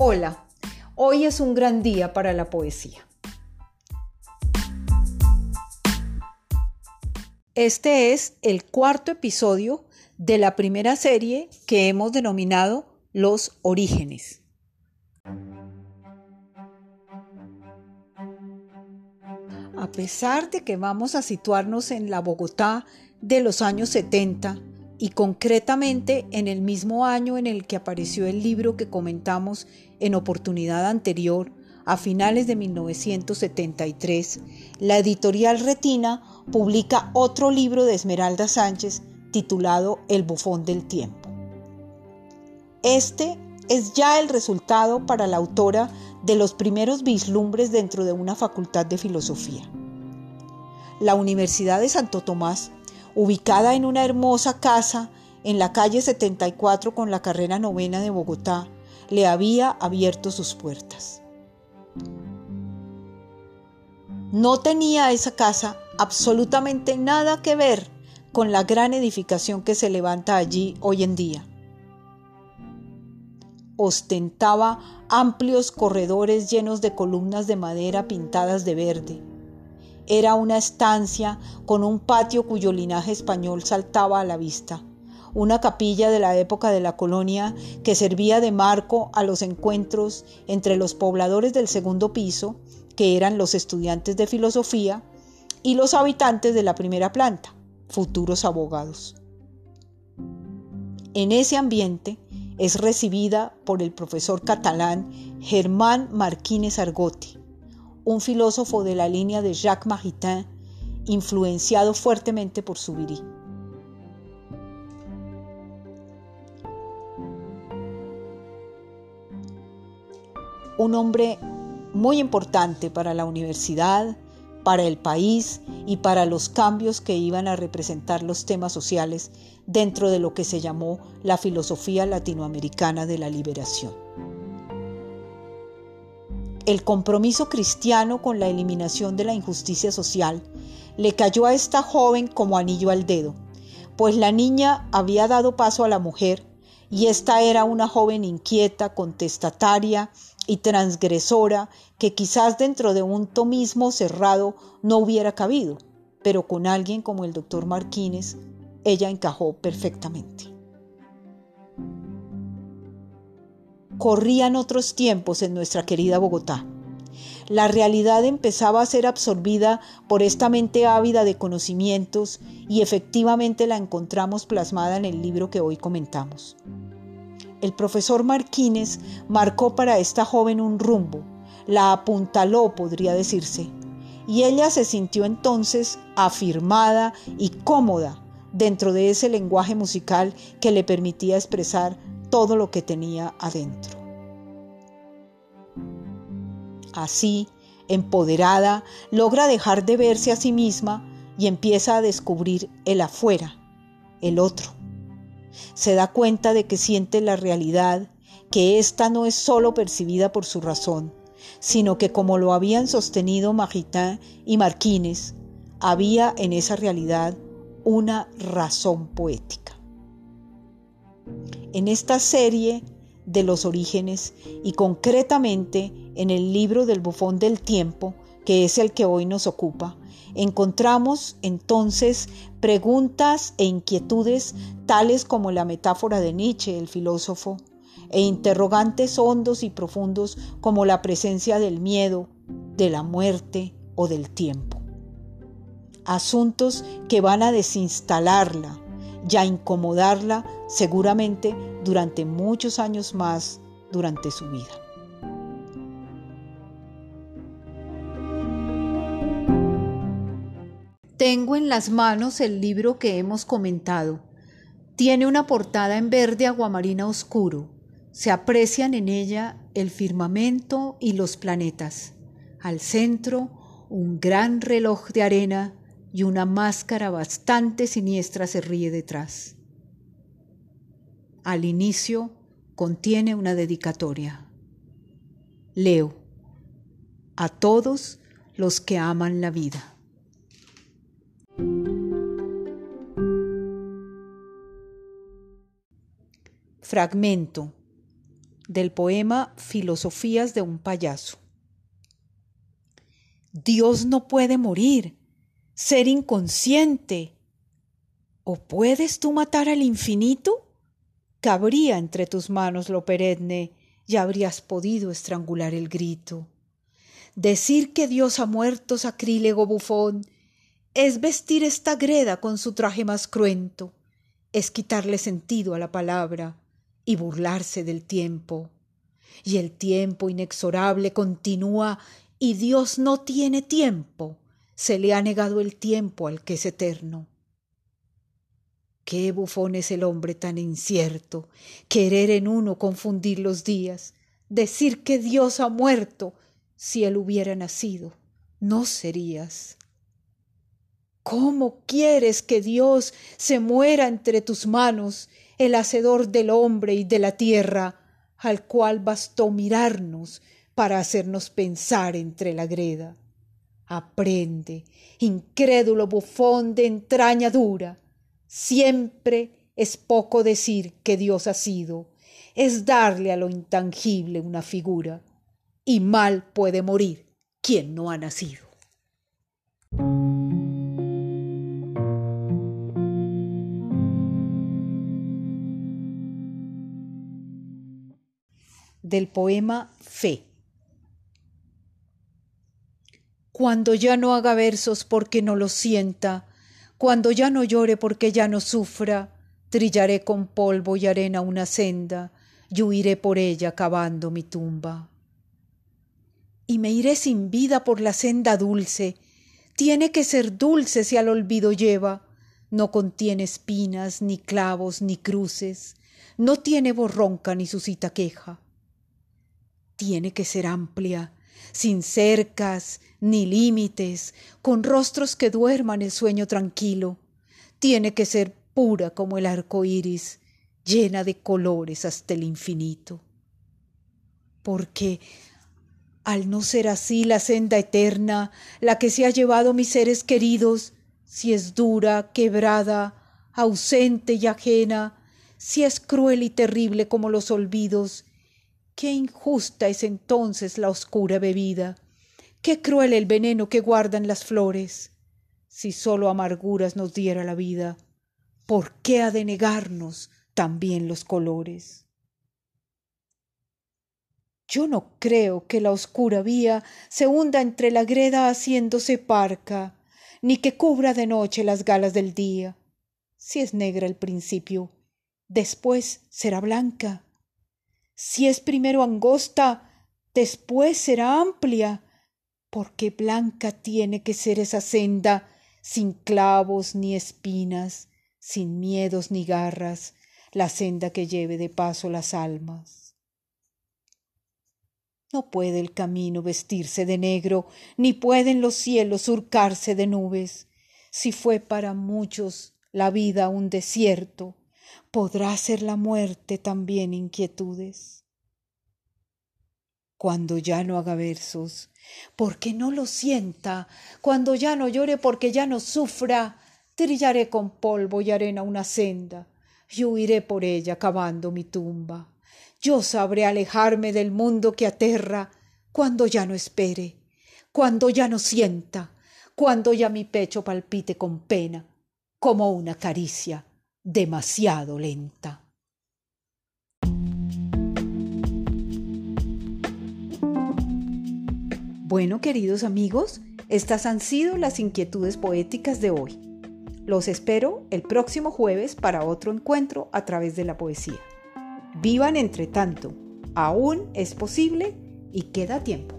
Hola, hoy es un gran día para la poesía. Este es el cuarto episodio de la primera serie que hemos denominado Los Orígenes. A pesar de que vamos a situarnos en la Bogotá de los años 70, y concretamente en el mismo año en el que apareció el libro que comentamos en oportunidad anterior, a finales de 1973, la editorial Retina publica otro libro de Esmeralda Sánchez titulado El bufón del tiempo. Este es ya el resultado para la autora de los primeros vislumbres dentro de una facultad de filosofía. La Universidad de Santo Tomás ubicada en una hermosa casa en la calle 74 con la carrera novena de Bogotá, le había abierto sus puertas. No tenía esa casa absolutamente nada que ver con la gran edificación que se levanta allí hoy en día. Ostentaba amplios corredores llenos de columnas de madera pintadas de verde, era una estancia con un patio cuyo linaje español saltaba a la vista, una capilla de la época de la colonia que servía de marco a los encuentros entre los pobladores del segundo piso, que eran los estudiantes de filosofía, y los habitantes de la primera planta, futuros abogados. En ese ambiente es recibida por el profesor catalán Germán Marquínez Argote, un filósofo de la línea de Jacques Maritain, influenciado fuertemente por Zubiri. Un hombre muy importante para la universidad, para el país y para los cambios que iban a representar los temas sociales dentro de lo que se llamó la filosofía latinoamericana de la liberación el compromiso cristiano con la eliminación de la injusticia social le cayó a esta joven como anillo al dedo, pues la niña había dado paso a la mujer y esta era una joven inquieta, contestataria y transgresora que quizás dentro de un tomismo cerrado no hubiera cabido, pero con alguien como el doctor Marquínez ella encajó perfectamente. Corrían otros tiempos en nuestra querida Bogotá. La realidad empezaba a ser absorbida por esta mente ávida de conocimientos y efectivamente la encontramos plasmada en el libro que hoy comentamos. El profesor Marquínez marcó para esta joven un rumbo, la apuntaló, podría decirse, y ella se sintió entonces afirmada y cómoda dentro de ese lenguaje musical que le permitía expresar todo lo que tenía adentro. Así, empoderada, logra dejar de verse a sí misma y empieza a descubrir el afuera, el otro. Se da cuenta de que siente la realidad, que ésta no es sólo percibida por su razón, sino que como lo habían sostenido Maritain y Marquines, había en esa realidad una razón poética en esta serie de los orígenes y concretamente en el libro del bufón del tiempo, que es el que hoy nos ocupa, encontramos entonces preguntas e inquietudes tales como la metáfora de Nietzsche, el filósofo, e interrogantes hondos y profundos como la presencia del miedo, de la muerte o del tiempo. Asuntos que van a desinstalarla, ya incomodarla seguramente durante muchos años más durante su vida. Tengo en las manos el libro que hemos comentado. Tiene una portada en verde aguamarina oscuro. Se aprecian en ella el firmamento y los planetas. Al centro, un gran reloj de arena y una máscara bastante siniestra se ríe detrás. Al inicio contiene una dedicatoria. Leo, a todos los que aman la vida. Fragmento. del poema Filosofías de un payaso. Dios no puede morir, ser inconsciente. ¿O puedes tú matar al infinito? Cabría entre tus manos lo perenne y habrías podido estrangular el grito. Decir que Dios ha muerto, sacrílego bufón, es vestir esta greda con su traje más cruento, es quitarle sentido a la palabra, y burlarse del tiempo. Y el tiempo inexorable continúa y Dios no tiene tiempo. Se le ha negado el tiempo al que es eterno. Qué bufón es el hombre tan incierto, querer en uno confundir los días, decir que Dios ha muerto, si él hubiera nacido, no serías. ¿Cómo quieres que Dios se muera entre tus manos el hacedor del hombre y de la tierra, al cual bastó mirarnos para hacernos pensar entre la greda. Aprende, incrédulo bufón de entraña dura, siempre es poco decir que Dios ha sido, es darle a lo intangible una figura, y mal puede morir quien no ha nacido. del poema Fe. Cuando ya no haga versos porque no los sienta, cuando ya no llore porque ya no sufra, trillaré con polvo y arena una senda, y huiré por ella cavando mi tumba. Y me iré sin vida por la senda dulce, tiene que ser dulce si al olvido lleva, no contiene espinas, ni clavos, ni cruces, no tiene borronca ni suscita queja. Tiene que ser amplia, sin cercas ni límites, con rostros que duerman el sueño tranquilo. Tiene que ser pura como el arco iris, llena de colores hasta el infinito. Porque al no ser así la senda eterna, la que se ha llevado mis seres queridos, si es dura, quebrada, ausente y ajena, si es cruel y terrible como los olvidos, Qué injusta es entonces la oscura bebida, qué cruel el veneno que guardan las flores. Si sólo amarguras nos diera la vida, ¿por qué ha de negarnos también los colores? Yo no creo que la oscura vía se hunda entre la greda haciéndose parca, ni que cubra de noche las galas del día. Si es negra al principio, después será blanca si es primero angosta, después será amplia, porque blanca tiene que ser esa senda, sin clavos ni espinas, sin miedos ni garras, la senda que lleve de paso las almas. No puede el camino vestirse de negro, ni pueden los cielos surcarse de nubes. Si fue para muchos la vida un desierto, podrá ser la muerte también inquietudes. Cuando ya no haga versos, porque no lo sienta, cuando ya no llore, porque ya no sufra, trillaré con polvo y arena una senda, y huiré por ella cavando mi tumba. Yo sabré alejarme del mundo que aterra, cuando ya no espere, cuando ya no sienta, cuando ya mi pecho palpite con pena, como una caricia demasiado lenta. Bueno, queridos amigos, estas han sido las inquietudes poéticas de hoy. Los espero el próximo jueves para otro encuentro a través de la poesía. Vivan entre tanto, aún es posible y queda tiempo.